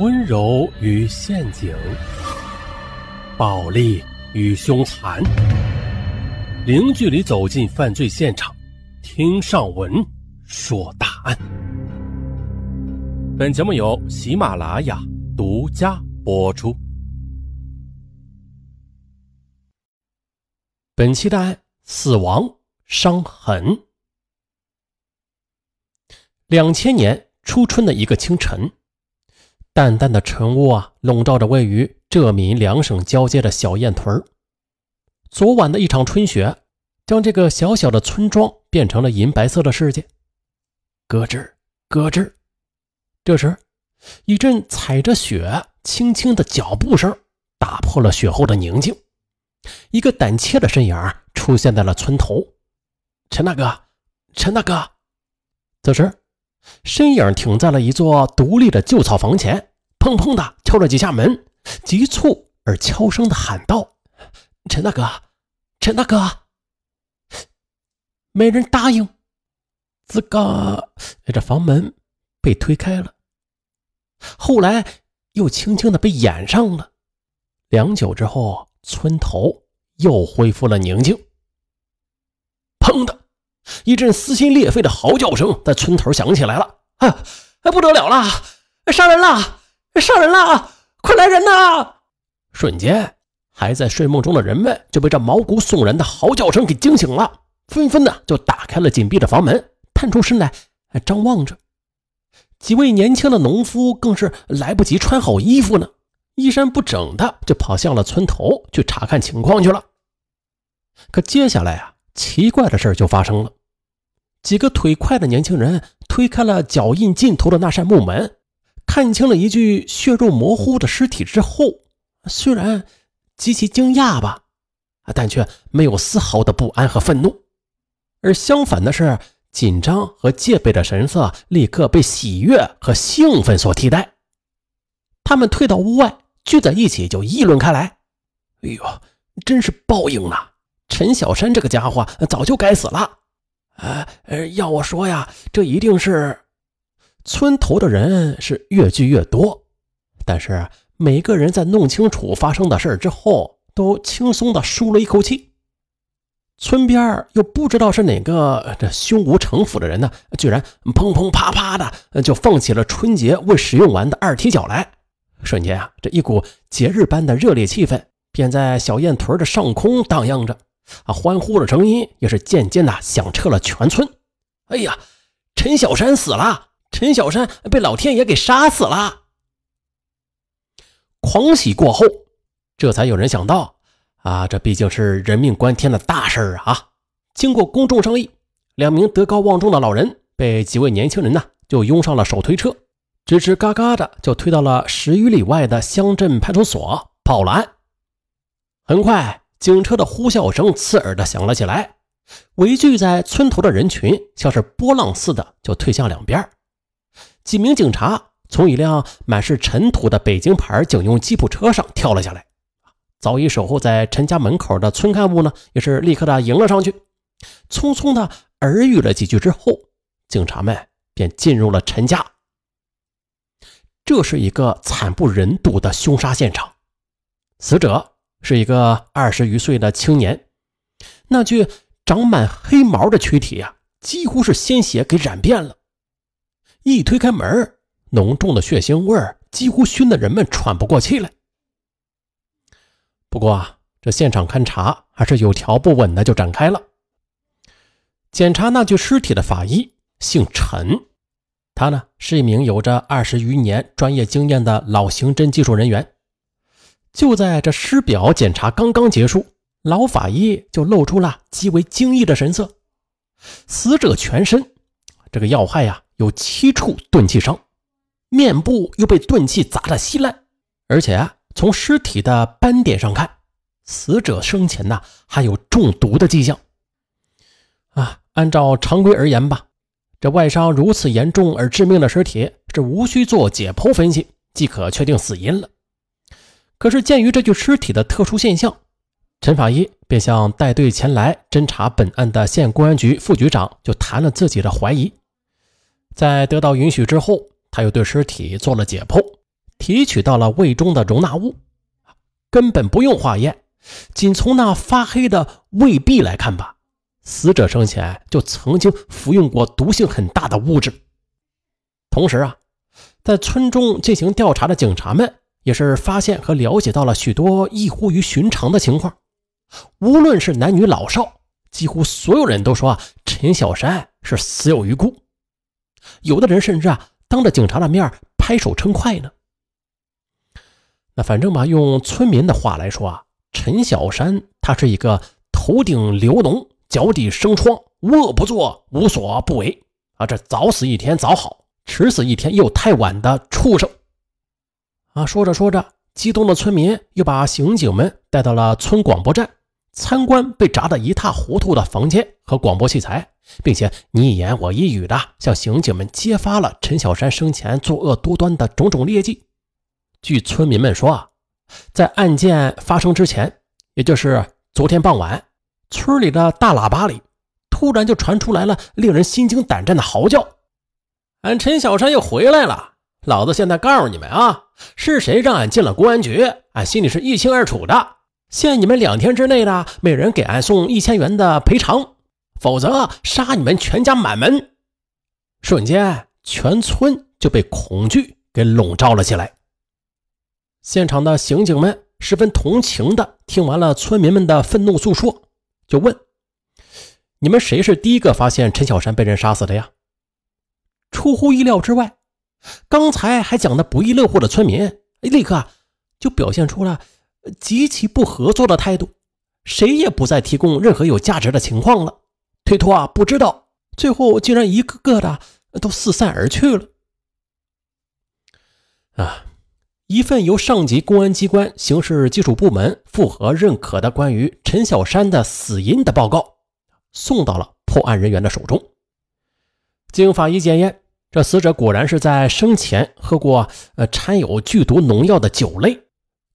温柔与陷阱，暴力与凶残，零距离走进犯罪现场，听上文说大案。本节目由喜马拉雅独家播出。本期的案：死亡伤痕。两千年初春的一个清晨，淡淡的晨雾啊，笼罩着位于浙闽两省交界的小堰屯儿昨晚的一场春雪，将这个小小的村庄变成了银白色的世界。咯吱咯吱，这时，一阵踩着雪轻轻的脚步声打破了雪后的宁静。一个胆怯的身影出现在了村头。陈大哥，陈大哥，此时。身影停在了一座独立的旧草房前，砰砰的敲了几下门，急促而悄声的喊道：“陈大哥，陈大哥！”没人答应。吱嘎，这房门被推开了，后来又轻轻的被掩上了。良久之后，村头又恢复了宁静。一阵撕心裂肺的嚎叫声在村头响起来了！啊，不得了了！杀人了！杀人了！快来人呐！瞬间，还在睡梦中的人们就被这毛骨悚然的嚎叫声给惊醒了，纷纷的就打开了紧闭的房门，探出身来张望着。几位年轻的农夫更是来不及穿好衣服呢，衣衫不整的就跑向了村头去查看情况去了。可接下来啊！奇怪的事就发生了，几个腿快的年轻人推开了脚印尽头的那扇木门，看清了一具血肉模糊的尸体之后，虽然极其惊讶吧，但却没有丝毫的不安和愤怒，而相反的是紧张和戒备的神色立刻被喜悦和兴奋所替代。他们退到屋外，聚在一起就议论开来：“哎呦，真是报应呐！”陈小山这个家伙早就该死了，呃，要我说呀，这一定是村头的人是越聚越多，但是每个人在弄清楚发生的事之后，都轻松的舒了一口气。村边又不知道是哪个这胸无城府的人呢，居然砰砰啪啪的就放起了春节未使用完的二踢脚来，瞬间啊，这一股节日般的热烈气氛便在小堰屯的上空荡漾着。啊！欢呼的声音也是渐渐的响彻了全村。哎呀，陈小山死了！陈小山被老天爷给杀死了！狂喜过后，这才有人想到，啊，这毕竟是人命关天的大事儿啊！经过公众商议，两名德高望重的老人被几位年轻人呢，就拥上了手推车，吱吱嘎嘎的就推到了十余里外的乡镇派出所报了案。很快。警车的呼啸声刺耳的响了起来，围聚在村头的人群像是波浪似的就退向两边。几名警察从一辆满是尘土的北京牌警用吉普车上跳了下来，早已守候在陈家门口的村干部呢，也是立刻的迎了上去，匆匆的耳语了几句之后，警察们便进入了陈家。这是一个惨不忍睹的凶杀现场，死者。是一个二十余岁的青年，那具长满黑毛的躯体呀，几乎是鲜血给染遍了。一推开门，浓重的血腥味儿几乎熏得人们喘不过气来。不过啊，这现场勘查还是有条不紊的就展开了。检查那具尸体的法医姓陈，他呢是一名有着二十余年专业经验的老刑侦技术人员。就在这尸表检查刚刚结束，老法医就露出了极为惊异的神色。死者全身这个要害呀，有七处钝器伤，面部又被钝器砸得稀烂，而且啊从尸体的斑点上看，死者生前呢还有中毒的迹象。啊，按照常规而言吧，这外伤如此严重而致命的尸体，是无需做解剖分析即可确定死因了。可是，鉴于这具尸体的特殊现象，陈法医便向带队前来侦查本案的县公安局副局长就谈了自己的怀疑。在得到允许之后，他又对尸体做了解剖，提取到了胃中的容纳物，根本不用化验，仅从那发黑的胃壁来看吧，死者生前就曾经服用过毒性很大的物质。同时啊，在村中进行调查的警察们也是发现和了解到了许多异乎于寻常的情况，无论是男女老少，几乎所有人都说啊，陈小山是死有余辜。有的人甚至啊，当着警察的面拍手称快呢。那反正吧，用村民的话来说啊，陈小山他是一个头顶流脓、脚底生疮、无恶不作、无所不为啊，这早死一天早好，迟死一天又太晚的畜生啊！说着说着，激动的村民又把刑警们带到了村广播站，参观被炸得一塌糊涂的房间和广播器材，并且你一言我一语的向刑警们揭发了陈小山生前作恶多端的种种劣迹。据村民们说啊，在案件发生之前，也就是昨天傍晚，村里的大喇叭里突然就传出来了令人心惊胆战的嚎叫：“俺陈小山又回来了！老子现在告诉你们啊，是谁让俺进了公安局，俺心里是一清二楚的。限你们两天之内呢每人给俺送一千元的赔偿，否则杀你们全家满门！”瞬间，全村就被恐惧给笼罩了起来。现场的刑警们十分同情的听完了村民们的愤怒诉说，就问：“你们谁是第一个发现陈小山被人杀死的呀？”出乎意料之外，刚才还讲的不亦乐乎的村民，立刻就表现出了极其不合作的态度，谁也不再提供任何有价值的情况了，推脱啊，不知道，最后竟然一个个的都四散而去了。啊！一份由上级公安机关刑事技术部门复核认可的关于陈小山的死因的报告，送到了破案人员的手中。经法医检验，这死者果然是在生前喝过呃掺有剧毒农药的酒类，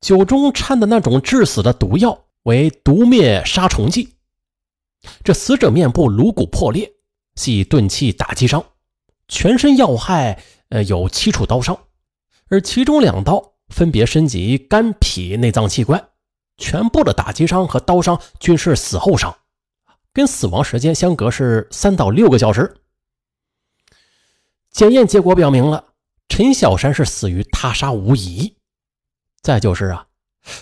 酒中掺的那种致死的毒药为毒灭杀虫剂。这死者面部颅骨破裂，系钝器打击伤，全身要害呃有七处刀伤。而其中两刀分别身及肝、脾、内脏器官，全部的打击伤和刀伤均是死后伤，跟死亡时间相隔是三到六个小时。检验结果表明了陈小山是死于他杀无疑。再就是啊，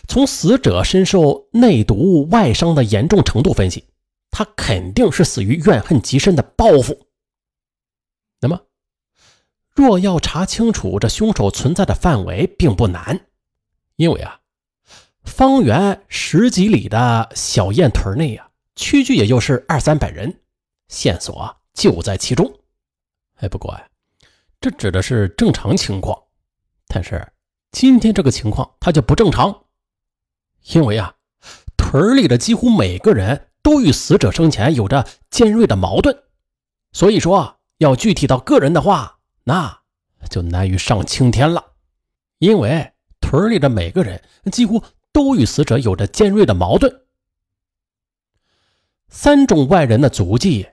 从死者身受内毒外伤的严重程度分析，他肯定是死于怨恨极深的报复。那么？若要查清楚这凶手存在的范围，并不难，因为啊，方圆十几里的小堰屯内啊，区区也就是二三百人，线索就在其中。哎，不过呀，这指的是正常情况，但是今天这个情况它就不正常，因为啊，屯里的几乎每个人都与死者生前有着尖锐的矛盾，所以说要具体到个人的话。那就难于上青天了，因为屯里的每个人几乎都与死者有着尖锐的矛盾。三种外人的足迹，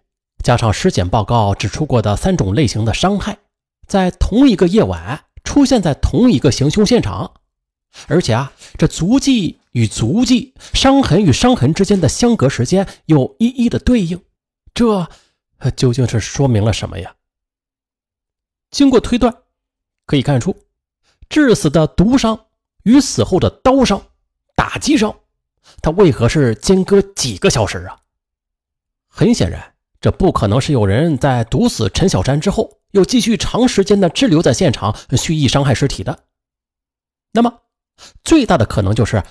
加上尸检报告指出过的三种类型的伤害，在同一个夜晚出现在同一个行凶现场，而且啊，这足迹与足迹、伤痕与伤痕之间的相隔时间又一一的对应，这究竟是说明了什么呀？经过推断，可以看出，致死的毒伤与死后的刀伤、打击伤，他为何是间隔几个小时啊？很显然，这不可能是有人在毒死陈小山之后，又继续长时间的滞留在现场，蓄意伤害尸体的。那么，最大的可能就是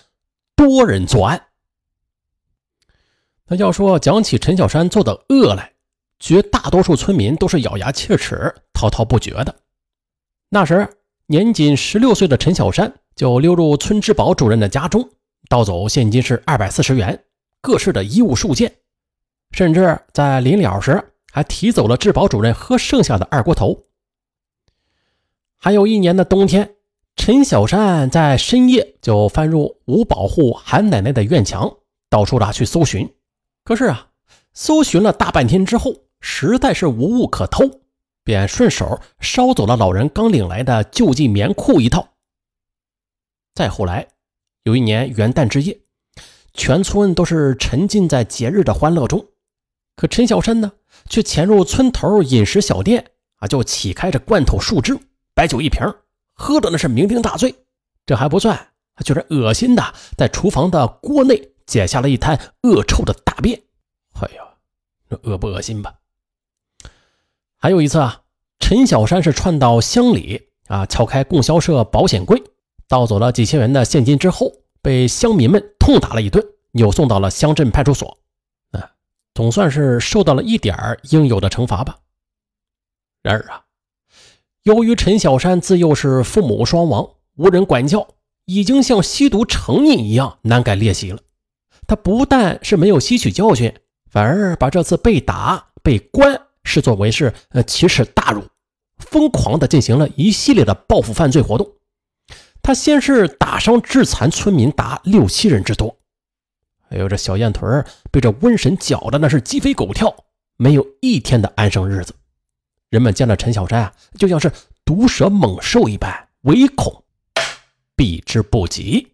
多人作案。那要说讲起陈小山做的恶来，绝大多数村民都是咬牙切齿、滔滔不绝的。那时，年仅十六岁的陈小山就溜入村治保主任的家中，盗走现金是二百四十元、各式的衣物数件，甚至在临了时还提走了治保主任喝剩下的二锅头。还有一年的冬天，陈小山在深夜就翻入五保户韩奶奶的院墙，到处的去搜寻。可是啊，搜寻了大半天之后，实在是无物可偷，便顺手捎走了老人刚领来的救济棉裤一套，再后来，有一年元旦之夜，全村都是沉浸在节日的欢乐中，可陈小山呢，却潜入村头饮食小店啊，就起开着罐头、树枝、白酒一瓶，喝的那是酩酊大醉。这还不算，居然恶心的在厨房的锅内解下了一滩恶臭的大便。哎呀，这恶不恶心吧？还有一次啊，陈小山是窜到乡里啊，撬开供销社保险柜，盗走了几千元的现金之后，被乡民们痛打了一顿，扭送到了乡镇派出所。总算是受到了一点应有的惩罚吧。然而啊，由于陈小山自幼是父母双亡，无人管教，已经像吸毒成瘾一样难改劣习了。他不但是没有吸取教训，反而把这次被打、被关。视作为是呃奇耻大辱，疯狂的进行了一系列的报复犯罪活动。他先是打伤致残村民达六七人之多，哎呦这小燕屯被这瘟神搅的那是鸡飞狗跳，没有一天的安生日子。人们见了陈小山啊，就像是毒蛇猛兽一般，唯恐避之不及。